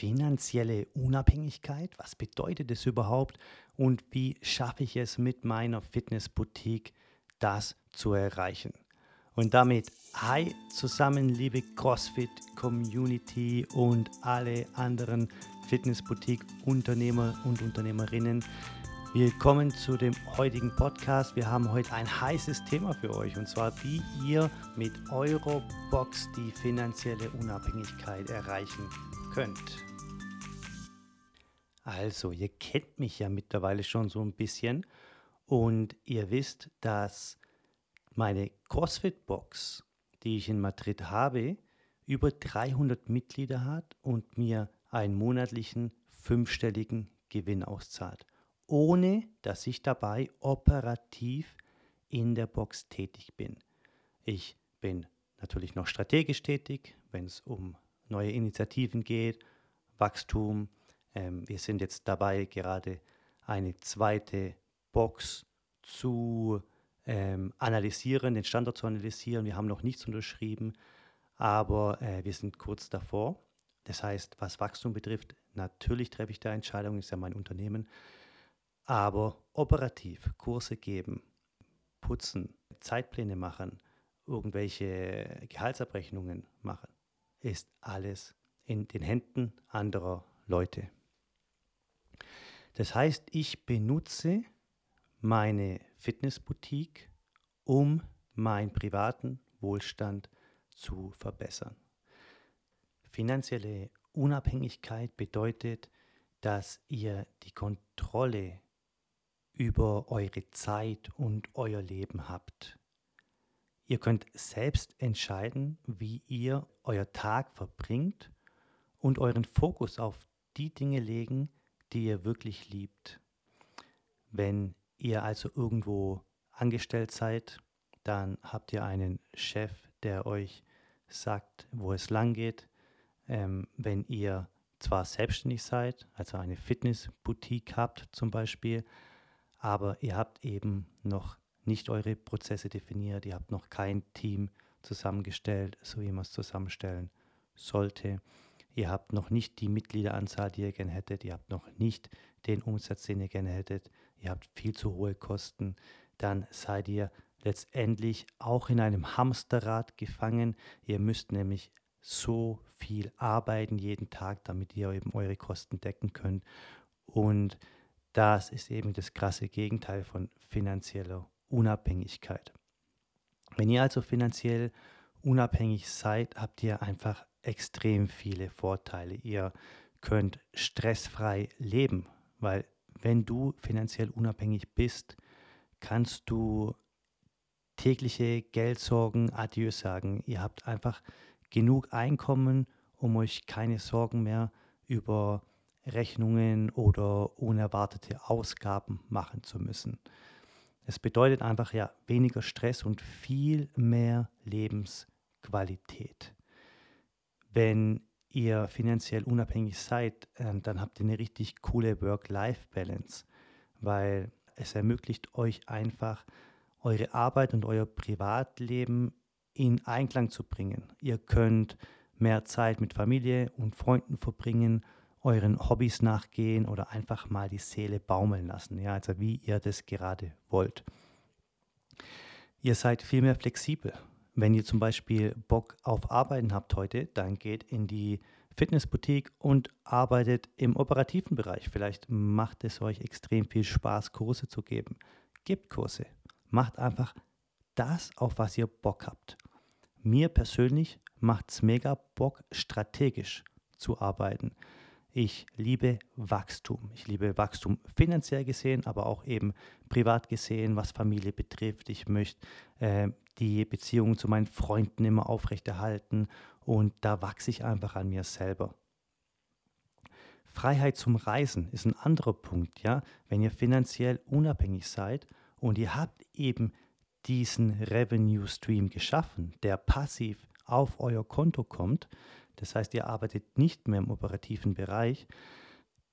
finanzielle Unabhängigkeit? Was bedeutet es überhaupt? Und wie schaffe ich es mit meiner Fitnessboutique, das zu erreichen? Und damit hi zusammen, liebe CrossFit-Community und alle anderen Fitnessboutique-Unternehmer und Unternehmerinnen. Willkommen zu dem heutigen Podcast. Wir haben heute ein heißes Thema für euch und zwar, wie ihr mit eurer Box die finanzielle Unabhängigkeit erreichen könnt. Also, ihr kennt mich ja mittlerweile schon so ein bisschen und ihr wisst, dass meine CrossFit-Box, die ich in Madrid habe, über 300 Mitglieder hat und mir einen monatlichen fünfstelligen Gewinn auszahlt, ohne dass ich dabei operativ in der Box tätig bin. Ich bin natürlich noch strategisch tätig, wenn es um neue Initiativen geht, Wachstum. Ähm, wir sind jetzt dabei, gerade eine zweite Box zu ähm, analysieren, den Standort zu analysieren. Wir haben noch nichts unterschrieben, aber äh, wir sind kurz davor. Das heißt, was Wachstum betrifft, natürlich treffe ich da Entscheidungen, ist ja mein Unternehmen. Aber operativ Kurse geben, putzen, Zeitpläne machen, irgendwelche Gehaltsabrechnungen machen, ist alles in den Händen anderer Leute. Das heißt, ich benutze meine Fitnessboutique, um meinen privaten Wohlstand zu verbessern. Finanzielle Unabhängigkeit bedeutet, dass ihr die Kontrolle über eure Zeit und euer Leben habt. Ihr könnt selbst entscheiden, wie ihr euer Tag verbringt und euren Fokus auf die Dinge legen, die ihr wirklich liebt. Wenn ihr also irgendwo angestellt seid, dann habt ihr einen Chef, der euch sagt, wo es lang geht. Ähm, wenn ihr zwar selbstständig seid, also eine Fitnessboutique habt zum Beispiel, aber ihr habt eben noch nicht eure Prozesse definiert, ihr habt noch kein Team zusammengestellt, so wie man es zusammenstellen sollte. Ihr habt noch nicht die Mitgliederanzahl, die ihr gerne hättet, ihr habt noch nicht den Umsatz, den ihr gerne hättet, ihr habt viel zu hohe Kosten, dann seid ihr letztendlich auch in einem Hamsterrad gefangen. Ihr müsst nämlich so viel arbeiten jeden Tag, damit ihr eben eure Kosten decken könnt. Und das ist eben das krasse Gegenteil von finanzieller Unabhängigkeit. Wenn ihr also finanziell unabhängig seid, habt ihr einfach extrem viele Vorteile. Ihr könnt stressfrei leben, weil wenn du finanziell unabhängig bist, kannst du tägliche Geldsorgen adieu sagen. Ihr habt einfach genug Einkommen, um euch keine Sorgen mehr über Rechnungen oder unerwartete Ausgaben machen zu müssen. Es bedeutet einfach ja weniger Stress und viel mehr Lebensqualität. Wenn ihr finanziell unabhängig seid, ähm, dann habt ihr eine richtig coole Work-Life-Balance, weil es ermöglicht euch einfach, eure Arbeit und euer Privatleben in Einklang zu bringen. Ihr könnt mehr Zeit mit Familie und Freunden verbringen, euren Hobbys nachgehen oder einfach mal die Seele baumeln lassen, ja, also wie ihr das gerade wollt. Ihr seid viel mehr flexibel. Wenn ihr zum Beispiel Bock auf Arbeiten habt heute, dann geht in die Fitnessboutique und arbeitet im operativen Bereich. Vielleicht macht es euch extrem viel Spaß, Kurse zu geben. Gebt Kurse. Macht einfach das, auf was ihr Bock habt. Mir persönlich macht es mega Bock, strategisch zu arbeiten. Ich liebe Wachstum. Ich liebe Wachstum finanziell gesehen, aber auch eben privat gesehen, was Familie betrifft. Ich möchte äh, die Beziehungen zu meinen Freunden immer aufrechterhalten und da wachse ich einfach an mir selber. Freiheit zum Reisen ist ein anderer Punkt, ja. Wenn ihr finanziell unabhängig seid und ihr habt eben diesen Revenue Stream geschaffen, der passiv auf euer Konto kommt, das heißt, ihr arbeitet nicht mehr im operativen Bereich,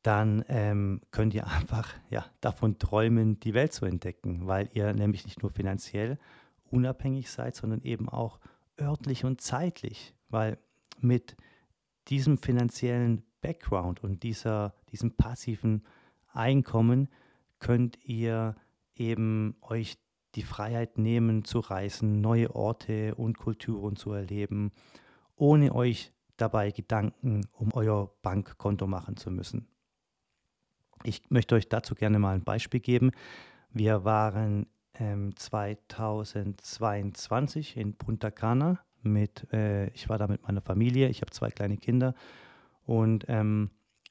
dann ähm, könnt ihr einfach ja, davon träumen, die Welt zu entdecken, weil ihr nämlich nicht nur finanziell unabhängig seid, sondern eben auch örtlich und zeitlich, weil mit diesem finanziellen Background und dieser, diesem passiven Einkommen könnt ihr eben euch die Freiheit nehmen zu reisen, neue Orte und Kulturen zu erleben, ohne euch dabei Gedanken um euer Bankkonto machen zu müssen. Ich möchte euch dazu gerne mal ein Beispiel geben. Wir waren ähm, 2022 in Punta Cana mit, äh, ich war da mit meiner Familie, ich habe zwei kleine Kinder und ähm,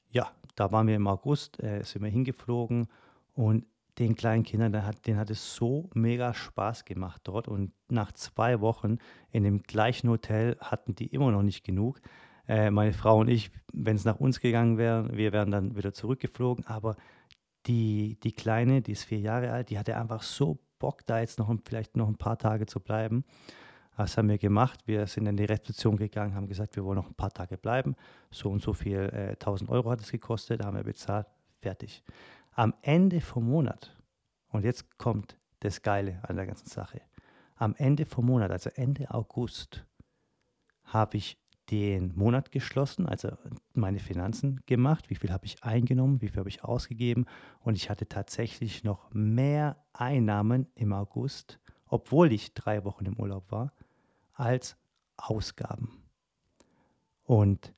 ja, da waren wir im August, äh, sind wir hingeflogen und den kleinen Kindern, den hat, denen hat es so mega Spaß gemacht dort. Und nach zwei Wochen in dem gleichen Hotel hatten die immer noch nicht genug. Äh, meine Frau und ich, wenn es nach uns gegangen wäre, wir wären dann wieder zurückgeflogen. Aber die, die Kleine, die ist vier Jahre alt, die hatte einfach so Bock, da jetzt noch vielleicht noch ein paar Tage zu bleiben. Das haben wir gemacht. Wir sind in die Rezeption gegangen, haben gesagt, wir wollen noch ein paar Tage bleiben. So und so viel, äh, 1000 Euro hat es gekostet, haben wir bezahlt, fertig. Am Ende vom Monat, und jetzt kommt das Geile an der ganzen Sache, am Ende vom Monat, also Ende August, habe ich den Monat geschlossen, also meine Finanzen gemacht, wie viel habe ich eingenommen, wie viel habe ich ausgegeben und ich hatte tatsächlich noch mehr Einnahmen im August, obwohl ich drei Wochen im Urlaub war, als Ausgaben. Und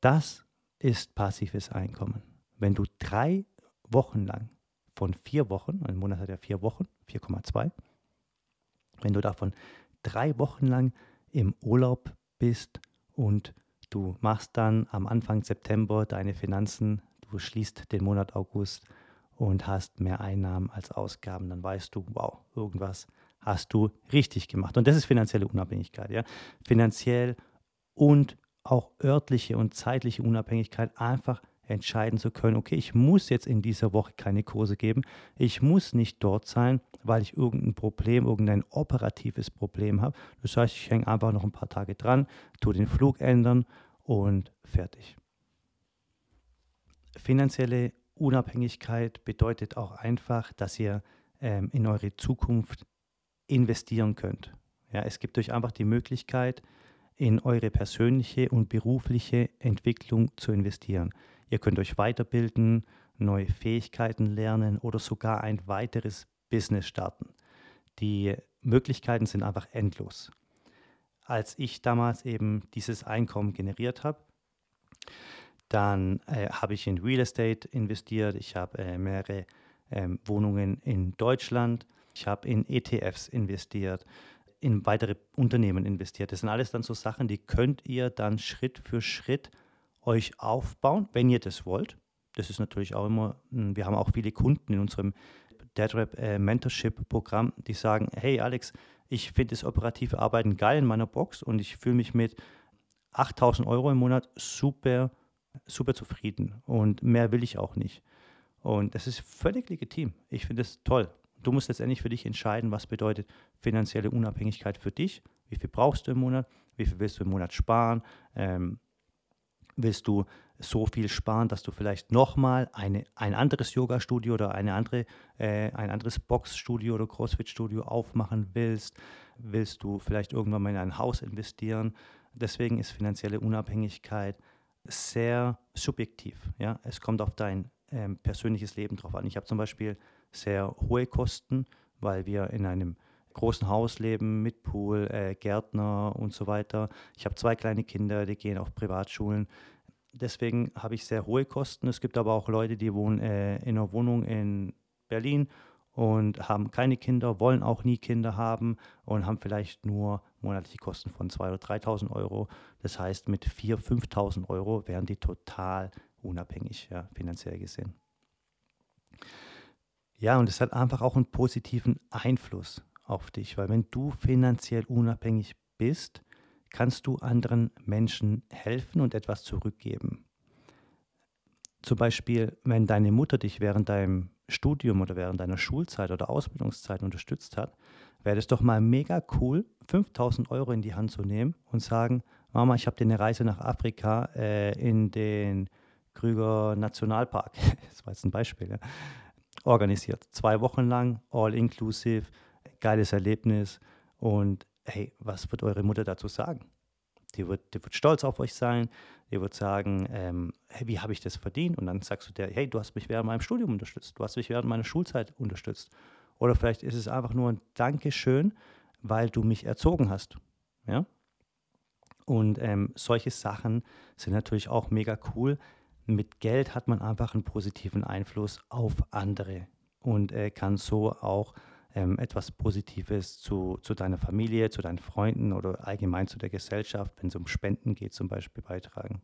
das ist passives Einkommen. Wenn du drei Wochen lang, von vier Wochen, ein Monat hat ja vier Wochen, 4,2, wenn du davon drei Wochen lang im Urlaub bist und du machst dann am Anfang September deine Finanzen, du schließt den Monat August und hast mehr Einnahmen als Ausgaben, dann weißt du, wow, irgendwas hast du richtig gemacht. Und das ist finanzielle Unabhängigkeit, ja. Finanziell und auch örtliche und zeitliche Unabhängigkeit einfach entscheiden zu können, okay, ich muss jetzt in dieser Woche keine Kurse geben, ich muss nicht dort sein, weil ich irgendein Problem, irgendein operatives Problem habe. Das heißt, ich hänge einfach noch ein paar Tage dran, tue den Flug ändern und fertig. Finanzielle Unabhängigkeit bedeutet auch einfach, dass ihr ähm, in eure Zukunft investieren könnt. Ja, es gibt euch einfach die Möglichkeit, in eure persönliche und berufliche Entwicklung zu investieren. Ihr könnt euch weiterbilden, neue Fähigkeiten lernen oder sogar ein weiteres Business starten. Die Möglichkeiten sind einfach endlos. Als ich damals eben dieses Einkommen generiert habe, dann äh, habe ich in Real Estate investiert, ich habe äh, mehrere äh, Wohnungen in Deutschland, ich habe in ETFs investiert, in weitere Unternehmen investiert. Das sind alles dann so Sachen, die könnt ihr dann Schritt für Schritt euch aufbauen, wenn ihr das wollt. Das ist natürlich auch immer, hm, wir haben auch viele Kunden in unserem DeadRap äh, Mentorship Programm, die sagen, hey Alex, ich finde das operative Arbeiten geil in meiner Box und ich fühle mich mit 8000 Euro im Monat super, super zufrieden und mehr will ich auch nicht. Und das ist völlig legitim. Ich finde es toll. Du musst letztendlich für dich entscheiden, was bedeutet finanzielle Unabhängigkeit für dich. Wie viel brauchst du im Monat? Wie viel willst du im Monat sparen? Ähm, willst du so viel sparen, dass du vielleicht nochmal ein anderes Yoga-Studio oder eine andere, äh, ein anderes Box-Studio oder Crossfit-Studio aufmachen willst? Willst du vielleicht irgendwann mal in ein Haus investieren? Deswegen ist finanzielle Unabhängigkeit sehr subjektiv. Ja? Es kommt auf dein ähm, persönliches Leben drauf an. Ich habe zum Beispiel sehr hohe Kosten, weil wir in einem großen Haus leben mit Pool, äh, Gärtner und so weiter. Ich habe zwei kleine Kinder, die gehen auf Privatschulen. Deswegen habe ich sehr hohe Kosten. Es gibt aber auch Leute, die wohnen äh, in einer Wohnung in Berlin und haben keine Kinder, wollen auch nie Kinder haben und haben vielleicht nur monatliche Kosten von 2.000 oder 3.000 Euro. Das heißt, mit 4.000, 5.000 Euro wären die total unabhängig, ja, finanziell gesehen. Ja, und es hat einfach auch einen positiven Einfluss auf dich, weil wenn du finanziell unabhängig bist, kannst du anderen Menschen helfen und etwas zurückgeben. Zum Beispiel, wenn deine Mutter dich während deinem Studium oder während deiner Schulzeit oder Ausbildungszeit unterstützt hat, wäre es doch mal mega cool, 5000 Euro in die Hand zu nehmen und sagen, Mama, ich habe dir eine Reise nach Afrika äh, in den Krüger Nationalpark, das war jetzt ein Beispiel, ja, organisiert. Zwei Wochen lang, all inclusive, geiles Erlebnis. Und hey, was wird eure Mutter dazu sagen? Die wird, die wird stolz auf euch sein. Die wird sagen, ähm, hey, wie habe ich das verdient? Und dann sagst du dir, hey, du hast mich während meinem Studium unterstützt. Du hast mich während meiner Schulzeit unterstützt. Oder vielleicht ist es einfach nur ein Dankeschön, weil du mich erzogen hast. Ja? Und ähm, solche Sachen sind natürlich auch mega cool. Mit Geld hat man einfach einen positiven Einfluss auf andere und äh, kann so auch ähm, etwas Positives zu, zu deiner Familie, zu deinen Freunden oder allgemein zu der Gesellschaft, wenn es um Spenden geht, zum Beispiel beitragen.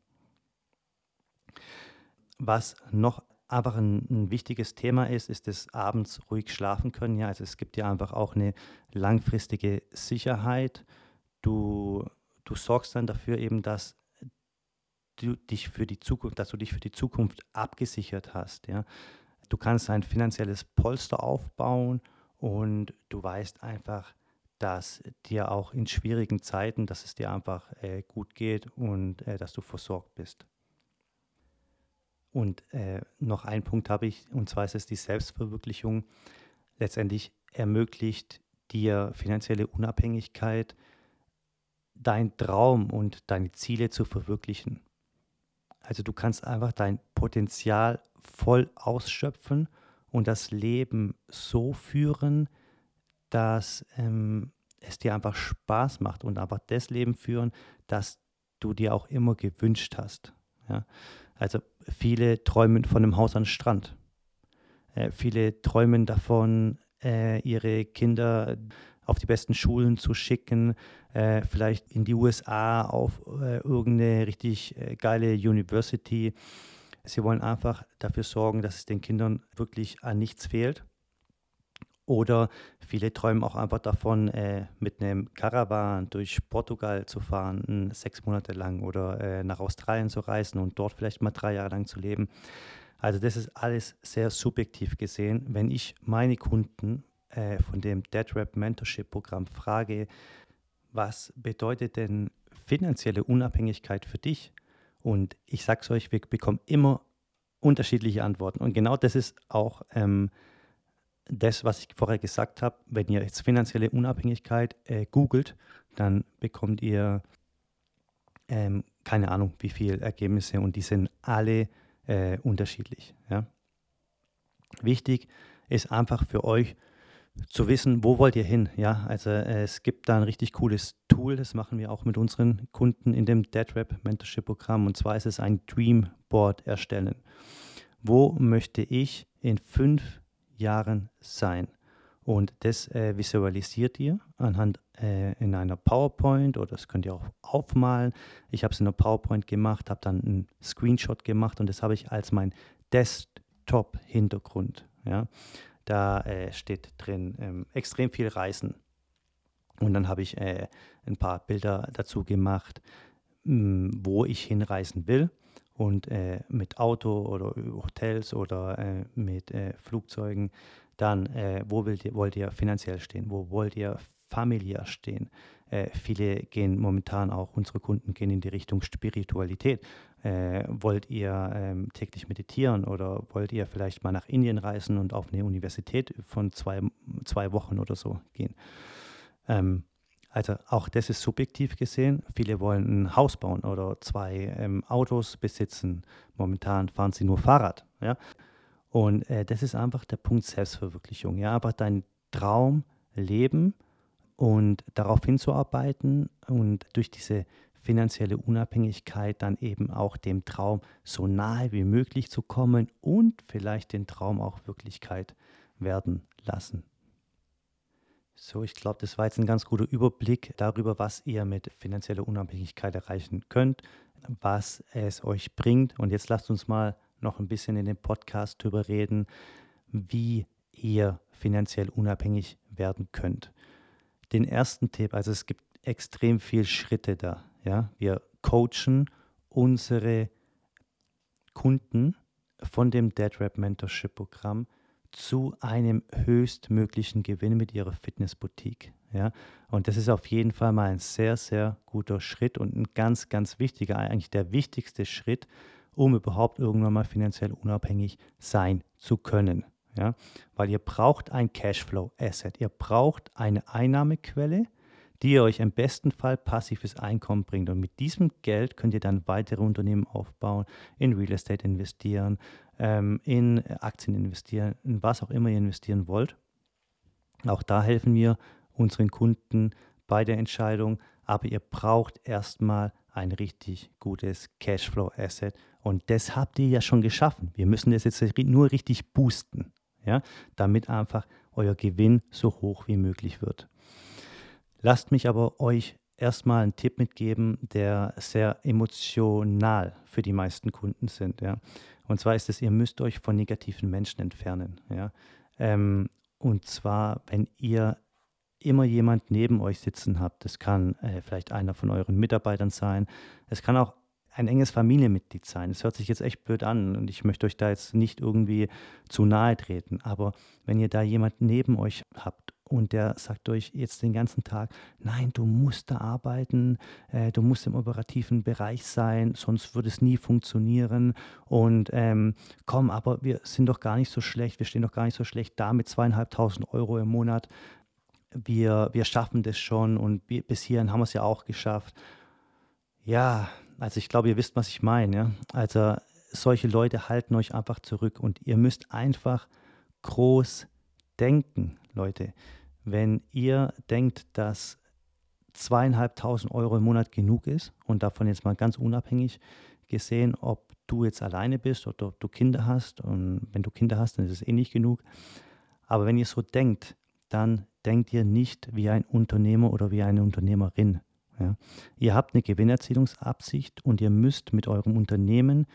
Was noch einfach ein, ein, wichtiges Thema ist, ist das abends ruhig schlafen können. Ja, also es gibt ja einfach auch eine langfristige Sicherheit. Du, du sorgst dann dafür eben, dass du dich für die Zukunft, dass du dich für die Zukunft abgesichert hast. Ja. Du kannst ein finanzielles Polster aufbauen und du weißt einfach, dass dir auch in schwierigen Zeiten, dass es dir einfach äh, gut geht und äh, dass du versorgt bist. Und äh, noch ein Punkt habe ich, und zwar ist es die Selbstverwirklichung. Letztendlich ermöglicht dir finanzielle Unabhängigkeit, dein Traum und deine Ziele zu verwirklichen. Also du kannst einfach dein Potenzial voll ausschöpfen und das Leben so führen, dass ähm, es dir einfach Spaß macht und einfach das Leben führen, das du dir auch immer gewünscht hast. Ja? Also viele träumen von einem Haus am Strand. Äh, viele träumen davon, äh, ihre Kinder auf die besten Schulen zu schicken, äh, vielleicht in die USA auf äh, irgendeine richtig äh, geile University. Sie wollen einfach dafür sorgen, dass es den Kindern wirklich an nichts fehlt. Oder viele träumen auch einfach davon, äh, mit einem Caravan durch Portugal zu fahren, sechs Monate lang oder äh, nach Australien zu reisen und dort vielleicht mal drei Jahre lang zu leben. Also das ist alles sehr subjektiv gesehen. Wenn ich meine Kunden äh, von dem DeadRap Mentorship Programm frage, was bedeutet denn finanzielle Unabhängigkeit für dich? Und ich sage es euch, wir bekommen immer unterschiedliche Antworten. Und genau das ist auch ähm, das, was ich vorher gesagt habe. Wenn ihr jetzt finanzielle Unabhängigkeit äh, googelt, dann bekommt ihr ähm, keine Ahnung, wie viele Ergebnisse und die sind alle äh, unterschiedlich. Ja? Wichtig ist einfach für euch zu wissen, wo wollt ihr hin. Ja, also äh, es gibt da ein richtig cooles Tool, das machen wir auch mit unseren Kunden in dem DeadRap Mentorship Programm. Und zwar ist es ein Dream Board erstellen. Wo möchte ich in fünf Jahren sein? Und das äh, visualisiert ihr anhand äh, in einer PowerPoint oder das könnt ihr auch aufmalen. Ich habe es in einer PowerPoint gemacht, habe dann einen Screenshot gemacht und das habe ich als mein Desktop-Hintergrund. Ja. Da äh, steht drin ähm, extrem viel Reisen. Und dann habe ich äh, ein paar Bilder dazu gemacht, mh, hm, wo ich hinreisen will. Und äh, mit Auto oder Hotels oder äh, mit äh, Flugzeugen. Dann, äh, wo ihr, wollt ihr finanziell stehen? Wo wollt ihr familiär stehen? Viele gehen momentan auch, unsere Kunden gehen in die Richtung Spiritualität. Äh, wollt ihr ähm, täglich meditieren oder wollt ihr vielleicht mal nach Indien reisen und auf eine Universität von zwei, zwei Wochen oder so gehen? Ähm, also auch das ist subjektiv gesehen. Viele wollen ein Haus bauen oder zwei ähm, Autos besitzen. Momentan fahren sie nur Fahrrad. Ja? Und äh, das ist einfach der Punkt Selbstverwirklichung. Ja? Aber dein Traum leben und darauf hinzuarbeiten und durch diese finanzielle Unabhängigkeit dann eben auch dem Traum so nahe wie möglich zu kommen und vielleicht den Traum auch Wirklichkeit werden lassen. So, ich glaube, das war jetzt ein ganz guter Überblick darüber, was ihr mit finanzieller Unabhängigkeit erreichen könnt, was es euch bringt. Und jetzt lasst uns mal noch ein bisschen in dem Podcast darüber reden, wie ihr finanziell unabhängig werden könnt. Den ersten Tipp, also es gibt extrem viele Schritte da. Ja? Wir coachen unsere Kunden von dem Dead Rap Mentorship Programm zu einem höchstmöglichen Gewinn mit ihrer Fitnessboutique. Ja? Und das ist auf jeden Fall mal ein sehr, sehr guter Schritt und ein ganz, ganz wichtiger, eigentlich der wichtigste Schritt, um überhaupt irgendwann mal finanziell unabhängig sein zu können. Ja? Weil ihr braucht ein Cashflow-Asset, ihr braucht eine Einnahmequelle, die euch im besten Fall passives Einkommen bringt. Und mit diesem Geld könnt ihr dann weitere Unternehmen aufbauen, in Real Estate investieren, ähm, in Aktien investieren, in was auch immer ihr investieren wollt. Auch da helfen wir unseren Kunden bei der Entscheidung, aber ihr braucht erstmal ein richtig gutes Cashflow-Asset und das habt ihr ja schon geschaffen. Wir müssen das jetzt nur richtig boosten, ja, damit einfach euer Gewinn so hoch wie möglich wird. Lasst mich aber euch erstmal einen Tipp mitgeben, der sehr emotional für die meisten Kunden sind. Ja. Und zwar ist es, ihr müsst euch von negativen Menschen entfernen. Ja. Ähm, und zwar, wenn ihr immer jemand neben euch sitzen habt, das kann äh, vielleicht einer von euren Mitarbeitern sein, es kann auch ein enges Familienmitglied sein. Es hört sich jetzt echt blöd an und ich möchte euch da jetzt nicht irgendwie zu nahe treten, aber wenn ihr da jemand neben euch habt und der sagt euch jetzt den ganzen Tag, nein, du musst da arbeiten, äh, du musst im operativen Bereich sein, sonst würde es nie funktionieren. Und ähm, komm, aber wir sind doch gar nicht so schlecht, wir stehen doch gar nicht so schlecht da mit zweieinhalbtausend Euro im Monat. Wir, wir schaffen das schon und wir, bis hierhin haben wir es ja auch geschafft. Ja, also ich glaube, ihr wisst, was ich meine. Ja? Also solche Leute halten euch einfach zurück und ihr müsst einfach groß denken, Leute. Wenn ihr denkt, dass zweieinhalbtausend Euro im Monat genug ist und davon jetzt mal ganz unabhängig gesehen, ob du jetzt alleine bist oder ob du Kinder hast und wenn du Kinder hast, dann ist es eh nicht genug. Aber wenn ihr so denkt, dann denkt ihr nicht wie ein Unternehmer oder wie eine Unternehmerin. Ja. Ihr habt eine Gewinnerzielungsabsicht und ihr müsst mit eurem Unternehmen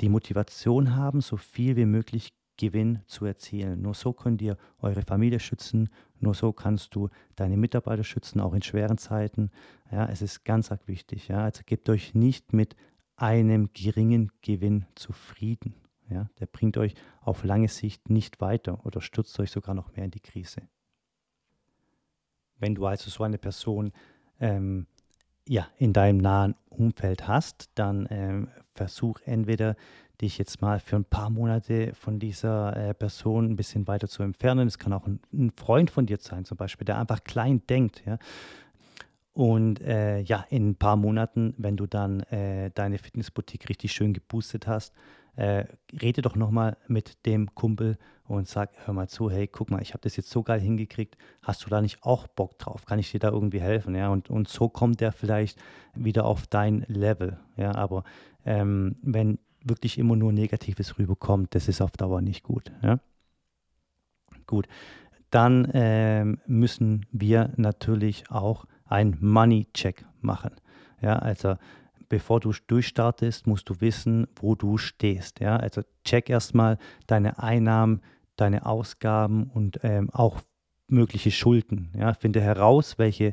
die Motivation haben, so viel wie möglich Gewinn zu erzielen. Nur so könnt ihr eure Familie schützen, nur so kannst du deine Mitarbeiter schützen, auch in schweren Zeiten. Ja, es ist ganz arg wichtig. Ja. Also gebt euch nicht mit einem geringen Gewinn zufrieden. Ja. Der bringt euch auf lange Sicht nicht weiter oder stürzt euch sogar noch mehr in die Krise. Wenn du also so eine Person ähm, ja, in deinem nahen Umfeld hast, dann ähm, versuch entweder dich jetzt mal für ein paar Monate von dieser äh, Person ein bisschen weiter zu entfernen. Es kann auch ein, ein, Freund von dir sein, zum Beispiel, der einfach klein denkt. Ja? Und äh, ja, in ein paar Monaten, wenn du dann äh, deine Fitnessboutique richtig schön geboostet hast, äh, rede doch nochmal mit dem Kumpel und sag, hör mal zu, hey, guck mal, ich habe das jetzt so geil hingekriegt, hast du da nicht auch Bock drauf? Kann ich dir da irgendwie helfen? Ja, und, und so kommt der vielleicht wieder auf dein Level. Ja, aber ähm, wenn wirklich immer nur Negatives rüberkommt, das ist auf Dauer nicht gut. Ja? Gut, dann ähm, müssen wir natürlich auch ein Money-Check machen. Ja, also bevor du durchstartest, musst du wissen, wo du stehst. Ja, also check erstmal deine Einnahmen, deine Ausgaben und ähm, auch mögliche Schulden. Ja, finde heraus, welche,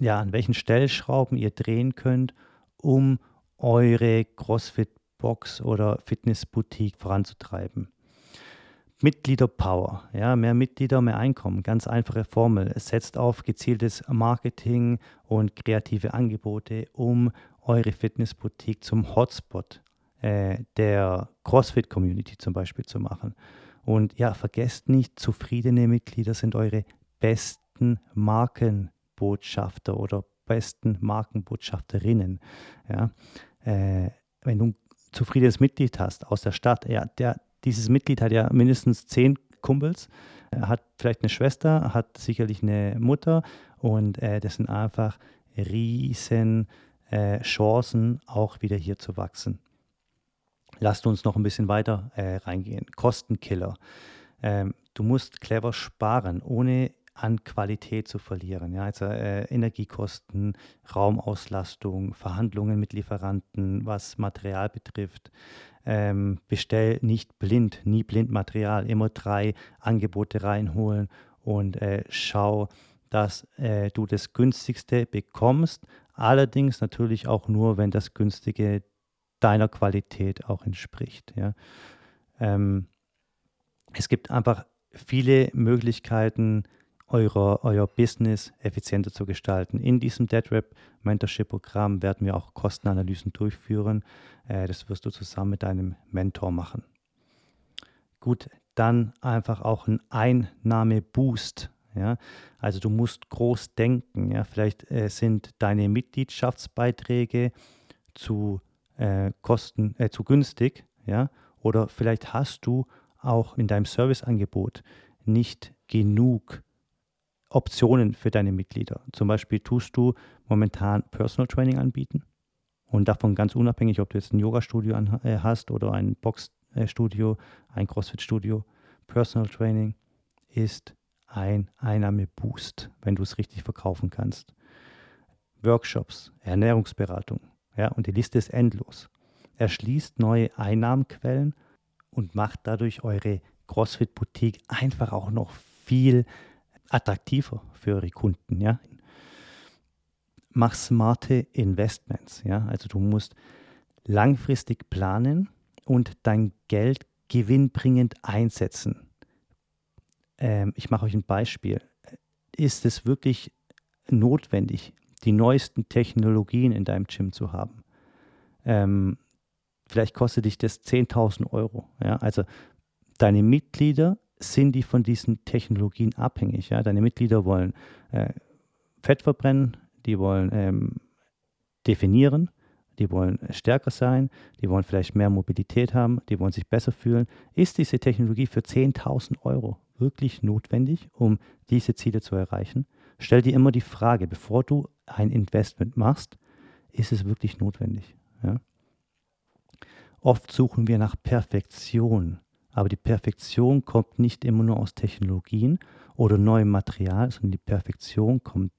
ja, an welchen Stellschrauben ihr drehen könnt, um eure CrossFit-Box oder Fitnessboutique voranzutreiben. Mitgliederpower, ja, mehr Mitglieder, mehr Einkommen, ganz einfache Formel. Es setzt auf gezieltes Marketing und kreative Angebote, um eure Fitnessboutique zum Hotspot äh, der CrossFit-Community zum Beispiel zu machen. Und ja, vergesst nicht, zufriedene Mitglieder sind eure besten Markenbotschafter oder besten Markenbotschafterinnen. Ja, äh, wenn du ein zufriedenes Mitglied hast aus der Stadt, ja, der, dieses Mitglied hat ja mindestens zehn Kumpels, hat vielleicht eine Schwester, hat sicherlich eine Mutter und äh, das sind einfach riesen äh, Chancen, auch wieder hier zu wachsen. Lasst uns noch ein bisschen weiter äh, reingehen. Kostenkiller. Ähm, du musst clever sparen, ohne an Qualität zu verlieren. Ja, also äh, Energiekosten, Raumauslastung, Verhandlungen mit Lieferanten, was Material betrifft. Ähm, bestell nicht blind, nie blind Material, immer drei Angebote reinholen und äh, schau, dass äh, du das günstigste bekommst. Allerdings natürlich auch nur, wenn das günstige deiner Qualität auch entspricht. Ja. Ähm, es gibt einfach viele Möglichkeiten, eurer, euer Business effizienter zu gestalten. In diesem DeadRap Mentorship Programm werden wir auch Kostenanalysen durchführen. Äh, das wirst du zusammen mit deinem Mentor machen. Gut, dann einfach auch ein Einnahmeboost. Ja? Also du musst groß denken. Ja? Vielleicht äh, sind deine Mitgliedschaftsbeiträge zu äh, Kosten, äh, zu günstig, ja, oder vielleicht hast du auch in deinem Serviceangebot nicht genug Optionen für deine Mitglieder. Zum Beispiel tust du momentan Personal Training anbieten und davon ganz unabhängig, ob du jetzt ein Yoga-Studio äh, hast oder ein Box-Studio, ein CrossFit-Studio. Personal Training ist ein Einnahmeboost, wenn du es richtig verkaufen kannst. Workshops, Ernährungsberatung, ja, und die Liste ist endlos. Erschließt neue Einnahmenquellen und macht dadurch eure CrossFit-Boutique einfach auch noch viel attraktiver für eure Kunden. Ja. Mach smarte Investments. Ja. Also du musst langfristig planen und dein Geld gewinnbringend einsetzen. Ähm, ich mache euch ein Beispiel. Ist es wirklich notwendig, die neuesten Technologien in deinem Gym zu haben. Ähm, vielleicht kostet dich das 10.000 Euro. Ja? Also deine Mitglieder sind die von diesen Technologien abhängig. Ja? Deine Mitglieder wollen äh, Fett verbrennen, die wollen ähm, definieren, die wollen stärker sein, die wollen vielleicht mehr Mobilität haben, die wollen sich besser fühlen. Ist diese Technologie für 10.000 Euro wirklich notwendig, um diese Ziele zu erreichen? Stell dir immer die Frage, bevor du ein Investment machst, ist es wirklich notwendig? Ja? Oft suchen wir nach Perfektion, aber die Perfektion kommt nicht immer nur aus Technologien oder neuem Material, sondern die Perfektion kommt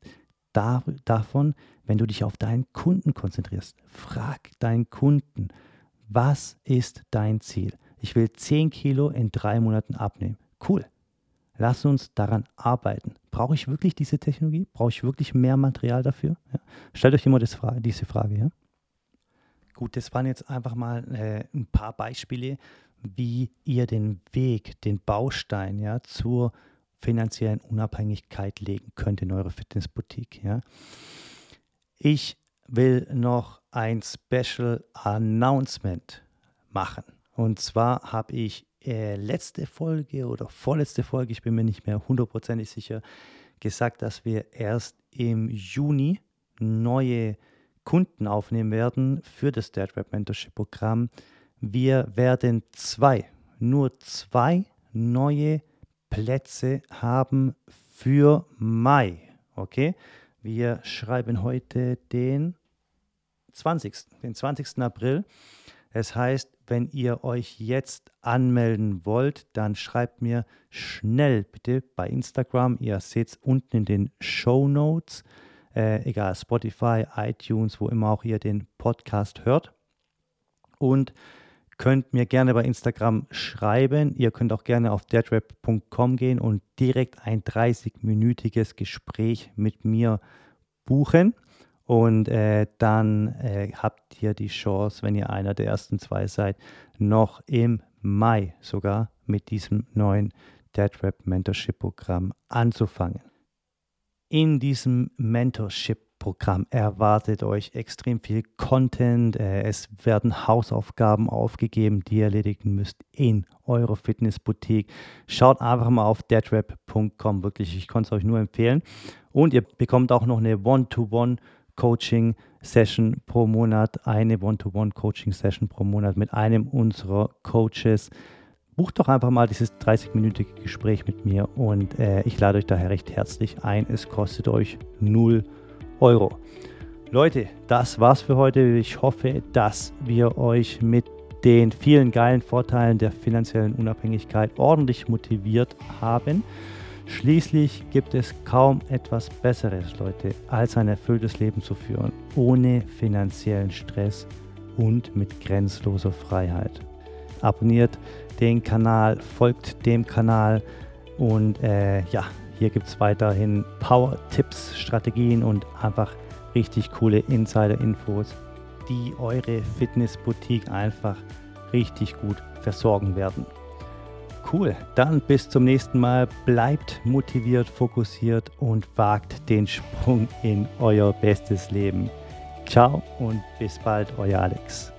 da, davon, wenn du dich auf deinen Kunden konzentrierst. Frag deinen Kunden, was ist dein Ziel? Ich will 10 Kilo in drei Monaten abnehmen. Cool. Lass uns daran arbeiten. Brauche ich wirklich diese Technologie? Brauche ich wirklich mehr Material dafür? Ja. Stellt euch immer Frage, diese Frage. Ja? Gut, das waren jetzt einfach mal äh, ein paar Beispiele, wie ihr den Weg, den Baustein ja, zur finanziellen Unabhängigkeit legen könnt in eure Fitnessboutique. Ja. Ich will noch ein Special Announcement machen. Und zwar habe ich äh, letzte Folge oder vorletzte Folge, ich bin mir nicht mehr hundertprozentig sicher, gesagt, dass wir erst im Juni neue Kunden aufnehmen werden für das Dead Rap Mentorship Programm. Wir werden zwei, nur zwei neue Plätze haben für Mai. Okay? Wir schreiben heute den 20. Den 20. April. Es heißt, wenn ihr euch jetzt anmelden wollt, dann schreibt mir schnell bitte bei Instagram. Ihr seht es unten in den Show Notes, äh, egal Spotify, iTunes, wo immer auch ihr den Podcast hört. Und könnt mir gerne bei Instagram schreiben. Ihr könnt auch gerne auf deadrap.com gehen und direkt ein 30-minütiges Gespräch mit mir buchen. Und äh, dann äh, habt ihr die Chance, wenn ihr einer der ersten zwei seid, noch im Mai sogar mit diesem neuen DeadRap Mentorship Programm anzufangen. In diesem Mentorship Programm erwartet euch extrem viel Content. Äh, es werden Hausaufgaben aufgegeben, die ihr erledigen müsst in eurer Fitnessboutique. Schaut einfach mal auf deadrap.com. Wirklich, ich konnte es euch nur empfehlen. Und ihr bekommt auch noch eine One-to-One Coaching-Session pro Monat, eine One-to-One-Coaching-Session pro Monat mit einem unserer Coaches. Bucht doch einfach mal dieses 30-minütige Gespräch mit mir und äh, ich lade euch daher recht herzlich ein. Es kostet euch 0 Euro. Leute, das war's für heute. Ich hoffe, dass wir euch mit den vielen geilen Vorteilen der finanziellen Unabhängigkeit ordentlich motiviert haben. Schließlich gibt es kaum etwas Besseres, Leute, als ein erfülltes Leben zu führen, ohne finanziellen Stress und mit grenzloser Freiheit. Abonniert den Kanal, folgt dem Kanal und äh, ja, hier gibt es weiterhin Power-Tipps, Strategien und einfach richtig coole Insider-Infos, die eure Fitness-Boutique einfach richtig gut versorgen werden. Cool, dann bis zum nächsten Mal. Bleibt motiviert, fokussiert und wagt den Sprung in euer bestes Leben. Ciao und bis bald, euer Alex.